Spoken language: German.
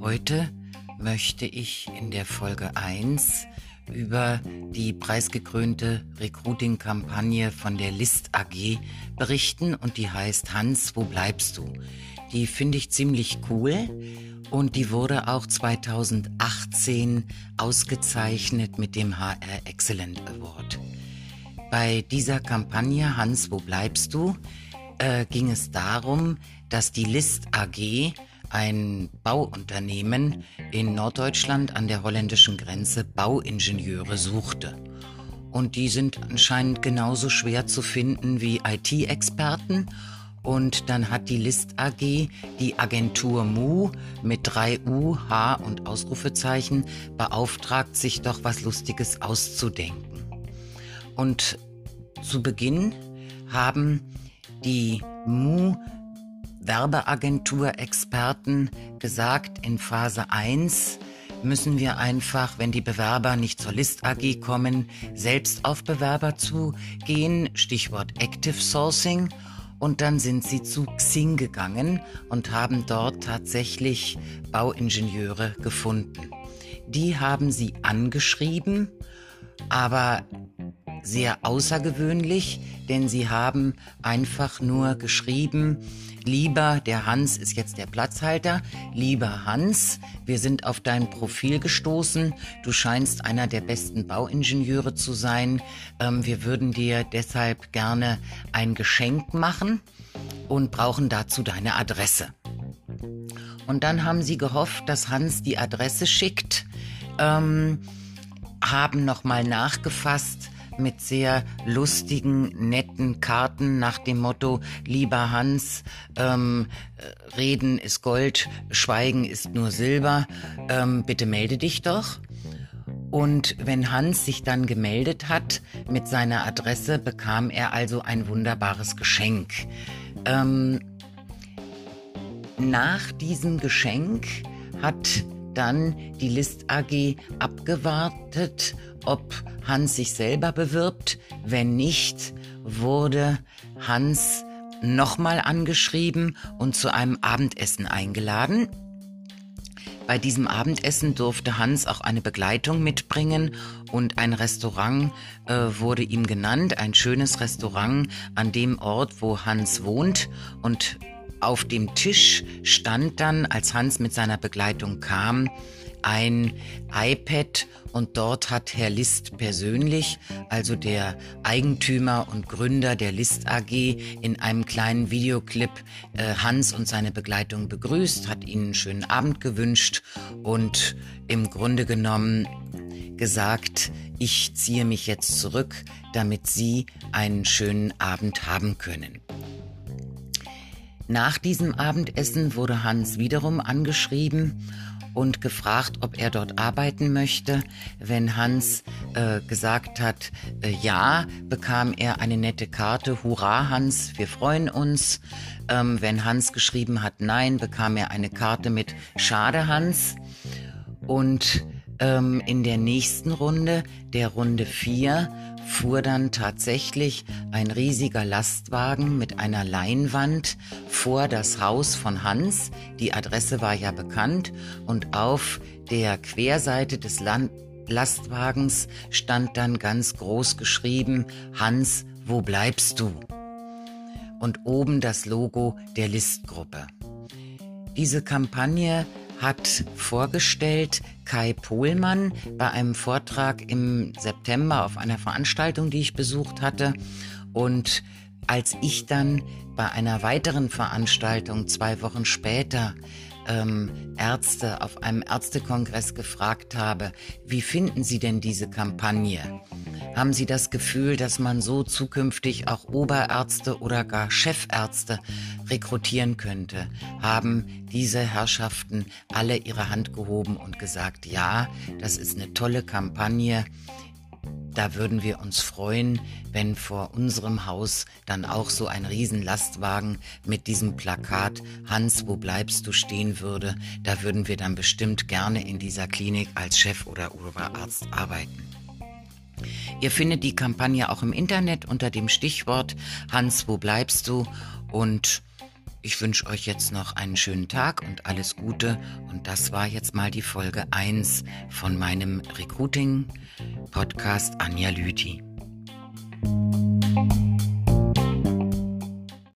Heute möchte ich in der Folge 1 über die preisgekrönte Recruiting-Kampagne von der List AG berichten und die heißt Hans, wo bleibst du? Die finde ich ziemlich cool und die wurde auch 2018 ausgezeichnet mit dem HR Excellent Award. Bei dieser Kampagne Hans, wo bleibst du? Äh, ging es darum, dass die List AG ein Bauunternehmen in Norddeutschland an der holländischen Grenze Bauingenieure suchte. Und die sind anscheinend genauso schwer zu finden wie IT-Experten. Und dann hat die List AG die Agentur MU mit 3 U, H und Ausrufezeichen beauftragt, sich doch was Lustiges auszudenken. Und zu Beginn haben die MU Werbeagentur-Experten gesagt, in Phase 1 müssen wir einfach, wenn die Bewerber nicht zur List AG kommen, selbst auf Bewerber zugehen, Stichwort Active Sourcing. Und dann sind sie zu Xing gegangen und haben dort tatsächlich Bauingenieure gefunden. Die haben sie angeschrieben, aber sehr außergewöhnlich, denn sie haben einfach nur geschrieben, Lieber, der Hans ist jetzt der Platzhalter. Lieber Hans, wir sind auf dein Profil gestoßen. Du scheinst einer der besten Bauingenieure zu sein. Ähm, wir würden dir deshalb gerne ein Geschenk machen und brauchen dazu deine Adresse. Und dann haben sie gehofft, dass Hans die Adresse schickt, ähm, haben nochmal nachgefasst, mit sehr lustigen, netten Karten nach dem Motto, lieber Hans, ähm, Reden ist Gold, Schweigen ist nur Silber, ähm, bitte melde dich doch. Und wenn Hans sich dann gemeldet hat mit seiner Adresse, bekam er also ein wunderbares Geschenk. Ähm, nach diesem Geschenk hat dann die List AG abgewartet, ob Hans sich selber bewirbt. Wenn nicht, wurde Hans nochmal angeschrieben und zu einem Abendessen eingeladen. Bei diesem Abendessen durfte Hans auch eine Begleitung mitbringen und ein Restaurant äh, wurde ihm genannt, ein schönes Restaurant an dem Ort, wo Hans wohnt und auf dem Tisch stand dann, als Hans mit seiner Begleitung kam, ein iPad und dort hat Herr List persönlich, also der Eigentümer und Gründer der List AG, in einem kleinen Videoclip äh, Hans und seine Begleitung begrüßt, hat ihnen einen schönen Abend gewünscht und im Grunde genommen gesagt, ich ziehe mich jetzt zurück, damit Sie einen schönen Abend haben können. Nach diesem Abendessen wurde Hans wiederum angeschrieben und gefragt, ob er dort arbeiten möchte. Wenn Hans äh, gesagt hat, äh, ja, bekam er eine nette Karte. Hurra, Hans, wir freuen uns. Ähm, wenn Hans geschrieben hat, nein, bekam er eine Karte mit Schade, Hans. Und ähm, in der nächsten Runde, der Runde 4, fuhr dann tatsächlich ein riesiger Lastwagen mit einer Leinwand vor das Haus von Hans. Die Adresse war ja bekannt und auf der Querseite des Land Lastwagens stand dann ganz groß geschrieben, Hans, wo bleibst du? Und oben das Logo der Listgruppe. Diese Kampagne hat vorgestellt Kai Pohlmann bei einem Vortrag im September auf einer Veranstaltung, die ich besucht hatte. Und als ich dann bei einer weiteren Veranstaltung zwei Wochen später ähm, Ärzte auf einem Ärztekongress gefragt habe, wie finden Sie denn diese Kampagne? Haben Sie das Gefühl, dass man so zukünftig auch Oberärzte oder gar Chefärzte rekrutieren könnte? Haben diese Herrschaften alle ihre Hand gehoben und gesagt, ja, das ist eine tolle Kampagne. Da würden wir uns freuen, wenn vor unserem Haus dann auch so ein Riesenlastwagen mit diesem Plakat Hans, wo bleibst du stehen würde. Da würden wir dann bestimmt gerne in dieser Klinik als Chef oder Oberarzt arbeiten. Ihr findet die Kampagne auch im Internet unter dem Stichwort Hans, wo bleibst du? Und ich wünsche euch jetzt noch einen schönen Tag und alles Gute. Und das war jetzt mal die Folge 1 von meinem Recruiting-Podcast Anja Lüthi.